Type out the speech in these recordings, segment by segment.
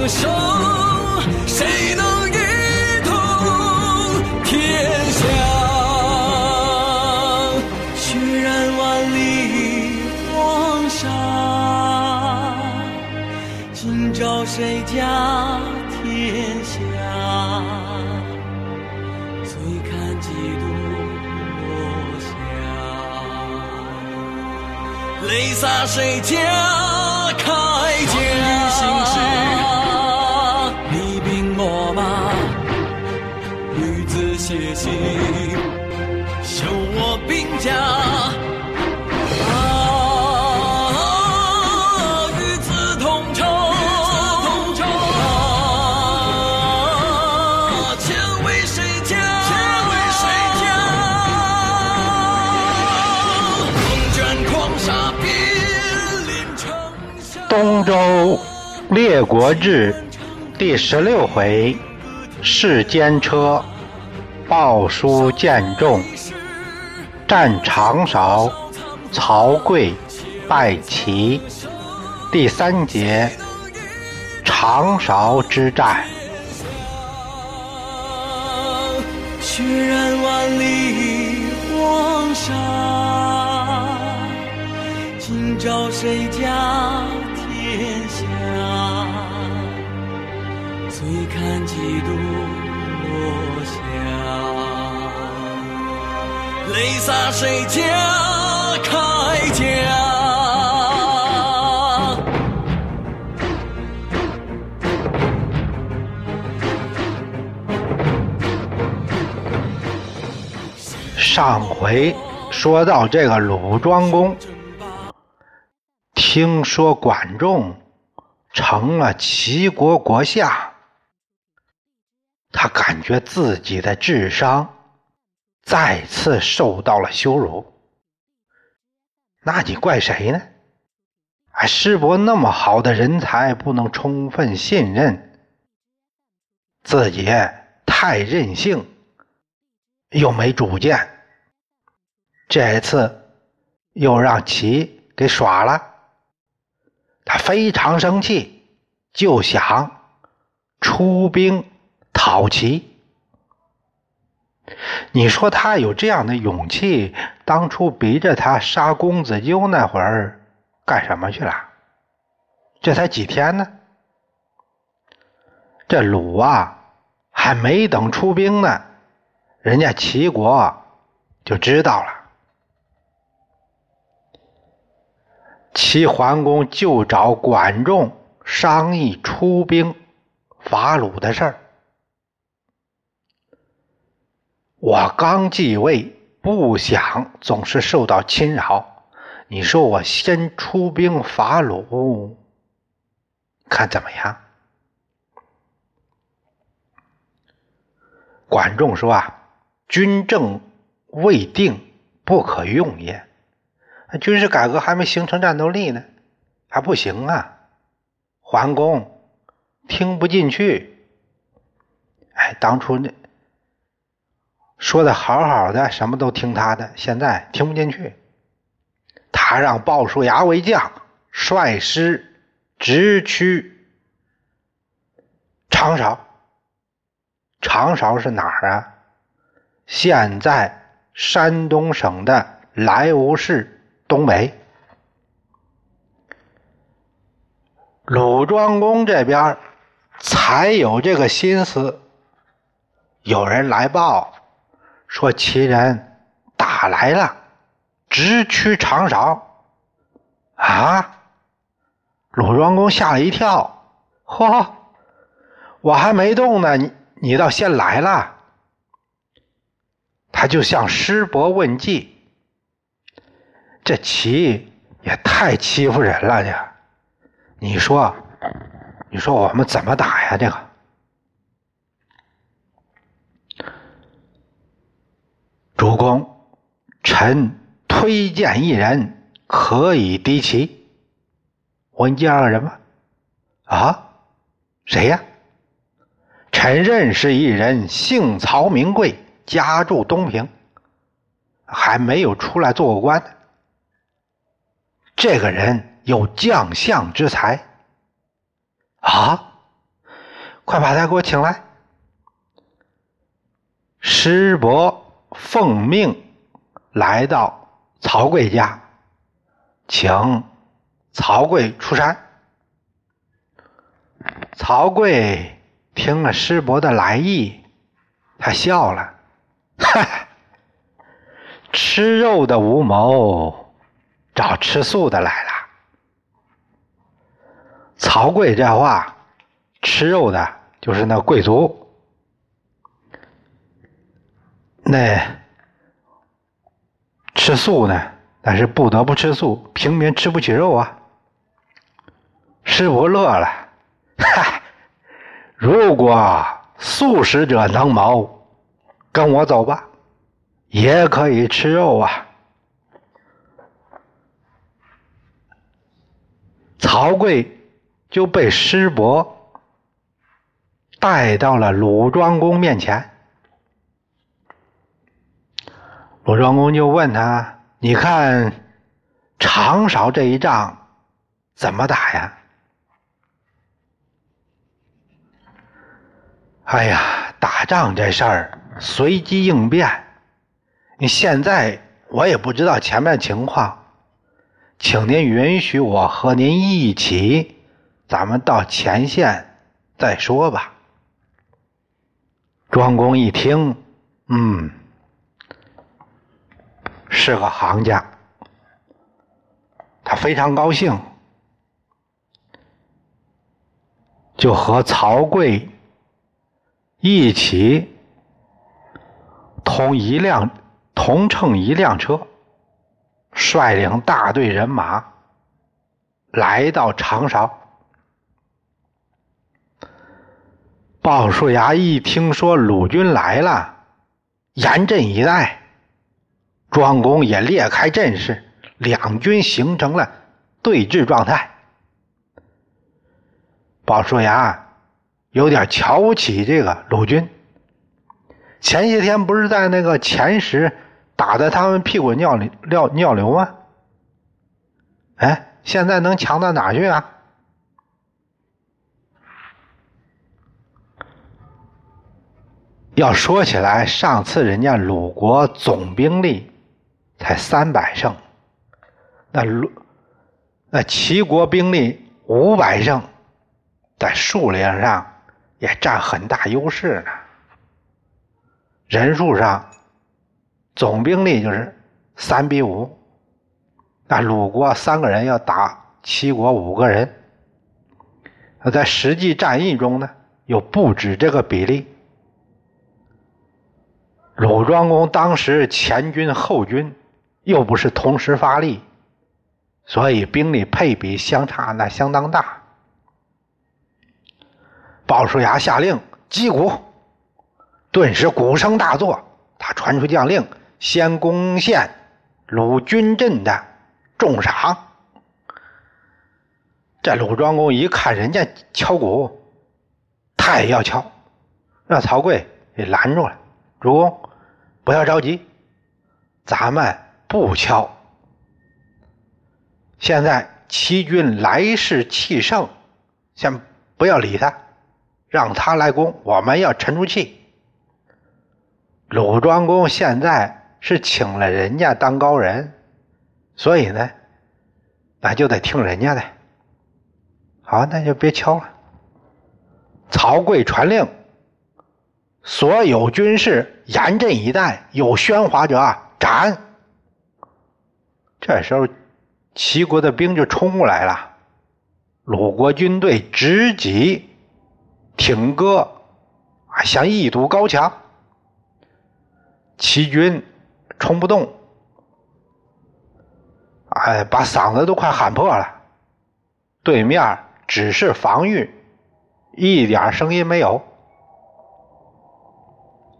歌声谁能一统天下血染万里黄沙今朝谁家天下醉看几度落霞。泪洒谁家铠甲修我兵家。东周列国志第十六回：世间车，报书见众，战长勺，曹刿败齐。第三节：长勺之战。血染万里黄沙，今朝谁家？天下，醉看几度落霞，泪洒谁家铠甲？上回说到这个鲁庄公。听说管仲成了齐国国相，他感觉自己的智商再次受到了羞辱。那你怪谁呢？哎，师伯那么好的人才不能充分信任，自己太任性，又没主见，这次又让齐给耍了。他非常生气，就想出兵讨齐。你说他有这样的勇气，当初逼着他杀公子纠那会儿干什么去了？这才几天呢？这鲁啊，还没等出兵呢，人家齐国就知道了。齐桓公就找管仲商议出兵伐鲁的事儿。我刚继位，不想总是受到侵扰。你说我先出兵伐鲁，看怎么样？管仲说：“啊，军政未定，不可用也。”军事改革还没形成战斗力呢，还不行啊！桓公听不进去。哎，当初那说的好好的，什么都听他的，现在听不进去。他让鲍叔牙为将，率师直趋长勺。长勺是哪儿啊？现在山东省的莱芜市。东北，鲁庄公这边才有这个心思。有人来报说齐人打来了，直趋长勺。啊！鲁庄公吓了一跳，嚯！我还没动呢，你你倒先来了。他就向师伯问计。这齐也太欺负人了，这，你说，你说我们怎么打呀？这个，主公，臣推荐一人可以敌齐。我给你介绍个人吧。啊？谁呀？臣认识一人，姓曹，名贵，家住东平，还没有出来做过官。这个人有将相之才啊！快把他给我请来。师伯奉命来到曹刿家，请曹刿出山。曹刿听了师伯的来意，他笑了：“ 哈哈，吃肉的吴某找吃素的来了。”曹刿这话，吃肉的就是那贵族，那吃素呢？但是不得不吃素，平民吃不起肉啊。师傅乐了，哈！如果素食者能谋，跟我走吧，也可以吃肉啊。曹刿就被师伯带到了鲁庄公面前，鲁庄公就问他：“你看长勺这一仗怎么打呀？”哎呀，打仗这事儿随机应变。你现在我也不知道前面情况，请您允许我和您一起，咱们到前线再说吧。庄公一听，嗯，是个行家，他非常高兴，就和曹刿。一起同一辆同乘一辆车，率领大队人马来到长勺。鲍叔牙一听说鲁军来了，严阵以待。庄公也列开阵势，两军形成了对峙状态。鲍叔牙。有点瞧不起这个鲁军。前些天不是在那个前十打的他们屁滚尿流尿尿流吗？哎，现在能强到哪去啊？要说起来，上次人家鲁国总兵力才三百胜，那鲁那齐国兵力五百胜，在数量上。也占很大优势呢。人数上，总兵力就是三比五，那鲁国三个人要打齐国五个人，那在实际战役中呢，又不止这个比例。鲁庄公当时前军后军又不是同时发力，所以兵力配比相差那相当大。鲍叔牙下令击鼓，顿时鼓声大作。他传出将令，先攻陷鲁军阵的重赏。这鲁庄公一看人家敲鼓，他也要敲，让曹刿给拦住了。主公，不要着急，咱们不敲。现在齐军来势气盛，先不要理他。让他来攻，我们要沉住气。鲁庄公现在是请了人家当高人，所以呢，那就得听人家的。好，那就别敲了。曹刿传令，所有军士严阵以待，有喧哗者斩。这时候，齐国的兵就冲过来了，鲁国军队直击。挺戈啊，像一堵高墙。齐军冲不动，哎，把嗓子都快喊破了。对面只是防御，一点声音没有，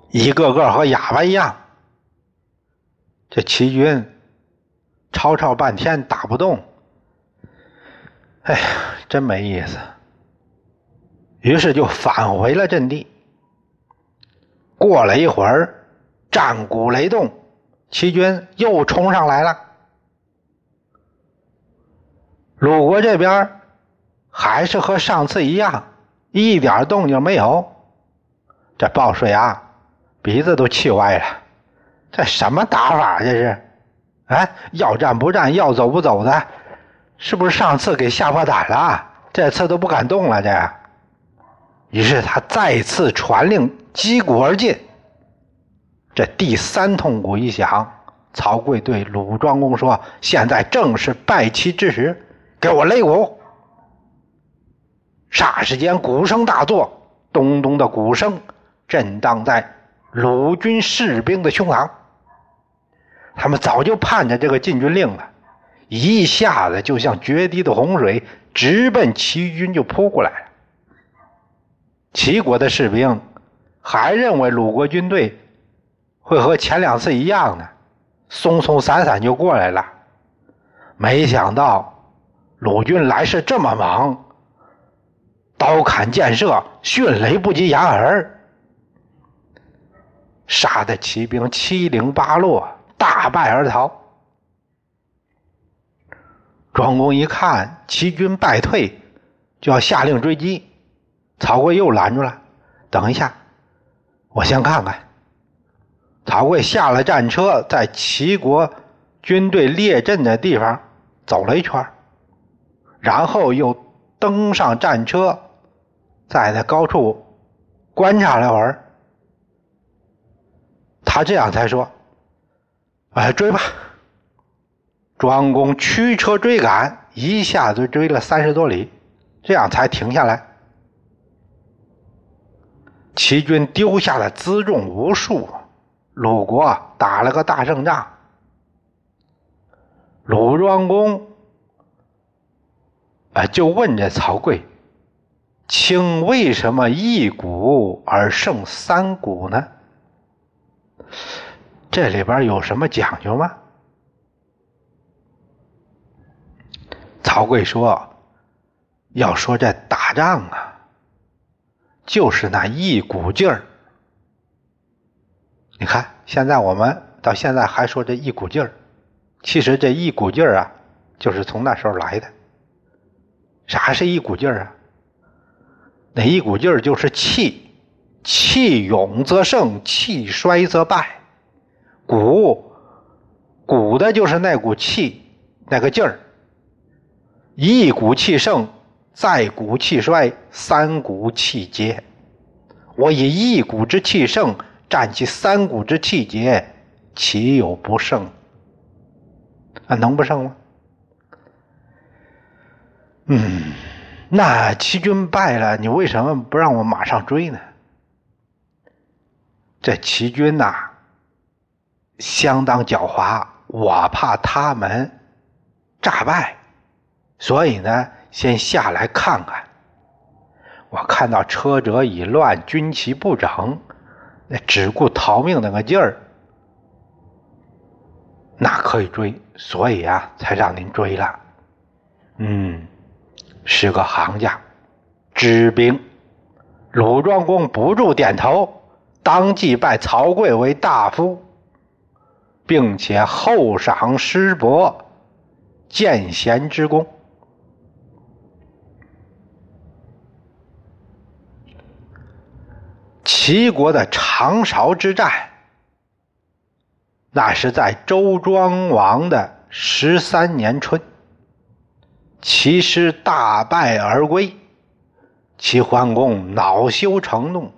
一个个和哑巴一样。这齐军吵吵半天打不动，哎呀，真没意思。于是就返回了阵地。过了一会儿，战鼓雷动，齐军又冲上来了。鲁国这边还是和上次一样，一点动静没有。这鲍叔牙鼻子都气歪了，这什么打法？这是，哎，要战不战，要走不走的，是不是上次给吓破胆了？这次都不敢动了，这。于是他再次传令击鼓而进。这第三通鼓一响，曹刿对鲁庄公说：“现在正是拜旗之时，给我擂鼓。”霎时间，鼓声大作，咚咚的鼓声震荡在鲁军士兵的胸膛。他们早就盼着这个进军令了，一下子就像决堤的洪水，直奔齐军就扑过来了。齐国的士兵还认为鲁国军队会和前两次一样呢，松松散散就过来了。没想到鲁军来势这么猛。刀砍箭射，迅雷不及掩耳，杀得骑兵七零八落，大败而逃。庄公一看齐军败退，就要下令追击，曹刿又拦住了。等一下，我先看看。曹刿下了战车，在齐国军队列阵的地方走了一圈，然后又登上战车。在那高处观察了会儿，他这样才说：“哎，追吧！”庄公驱车追赶，一下子追了三十多里，这样才停下来。齐军丢下了辎重无数，鲁国打了个大胜仗。鲁庄公啊，就问这曹刿。请为什么一鼓而胜三鼓呢？这里边有什么讲究吗？曹刿说：“要说这打仗啊，就是那一股劲儿。你看，现在我们到现在还说这一股劲儿，其实这一股劲儿啊，就是从那时候来的。啥是一股劲儿啊？”那一股劲儿就是气，气勇则胜，气衰则败。鼓，鼓的就是那股气，那个劲儿。一鼓气盛，再鼓气衰，三鼓气竭。我以一鼓之气盛，战其三鼓之气竭，岂有不胜？啊，能不胜吗？嗯。那齐军败了，你为什么不让我马上追呢？这齐军呐，相当狡猾，我怕他们诈败，所以呢，先下来看看。我看到车辙已乱，军旗不整，那只顾逃命那个劲儿，那可以追，所以啊，才让您追了。嗯。是个行家，知兵。鲁庄公不住点头，当即拜曹刿为大夫，并且厚赏师伯，见贤之功。齐国的长勺之战，那是在周庄王的十三年春。齐师大败而归，齐桓公恼羞成怒。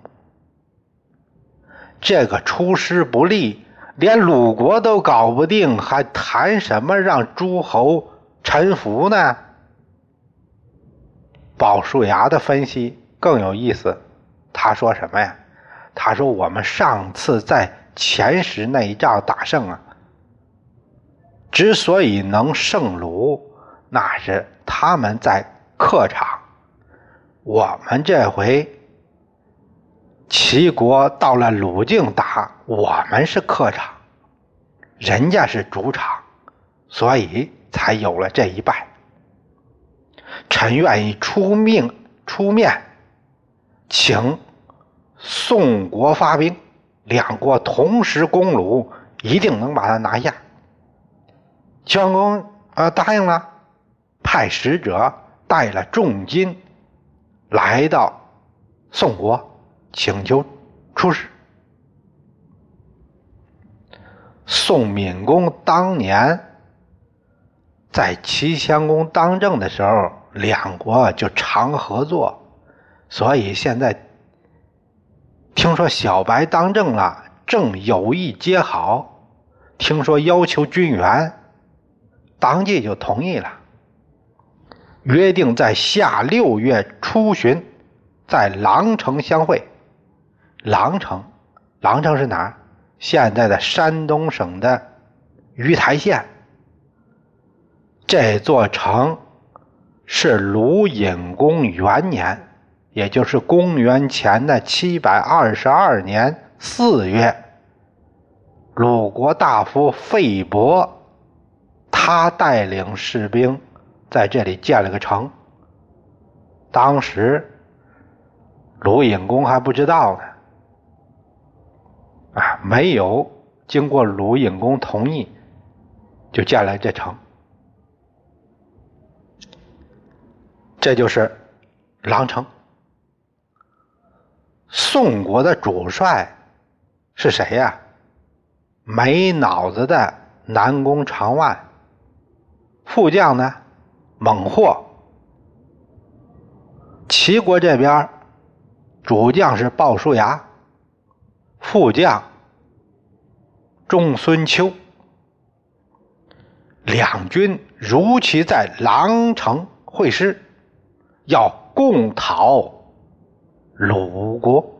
这个出师不利，连鲁国都搞不定，还谈什么让诸侯臣服呢？鲍叔牙的分析更有意思，他说什么呀？他说我们上次在前十那一仗打胜啊，之所以能胜鲁。那是他们在客场，我们这回齐国到了鲁境打，我们是客场，人家是主场，所以才有了这一败。臣愿意出命出面，请宋国发兵，两国同时攻鲁，一定能把他拿下。齐桓公啊，答应了。派使者带了重金来到宋国，请求出使。宋闵公当年在齐襄公当政的时候，两国就常合作，所以现在听说小白当政了，正有意接好，听说要求军援，当即就同意了，约定在下六月初旬在狼城相会。狼城，狼城是哪儿？现在的山东省的鱼台县。这座城是鲁隐公元年，也就是公元前的七百二十二年四月，鲁国大夫费伯，他带领士兵在这里建了个城。当时鲁隐公还不知道呢。啊，没有经过鲁隐公同意，就建了这城，这就是狼城。宋国的主帅是谁呀？没脑子的南宫长万。副将呢？猛获。齐国这边主将是鲍叔牙。副将仲孙秋，两军如期在狼城会师，要共讨鲁国。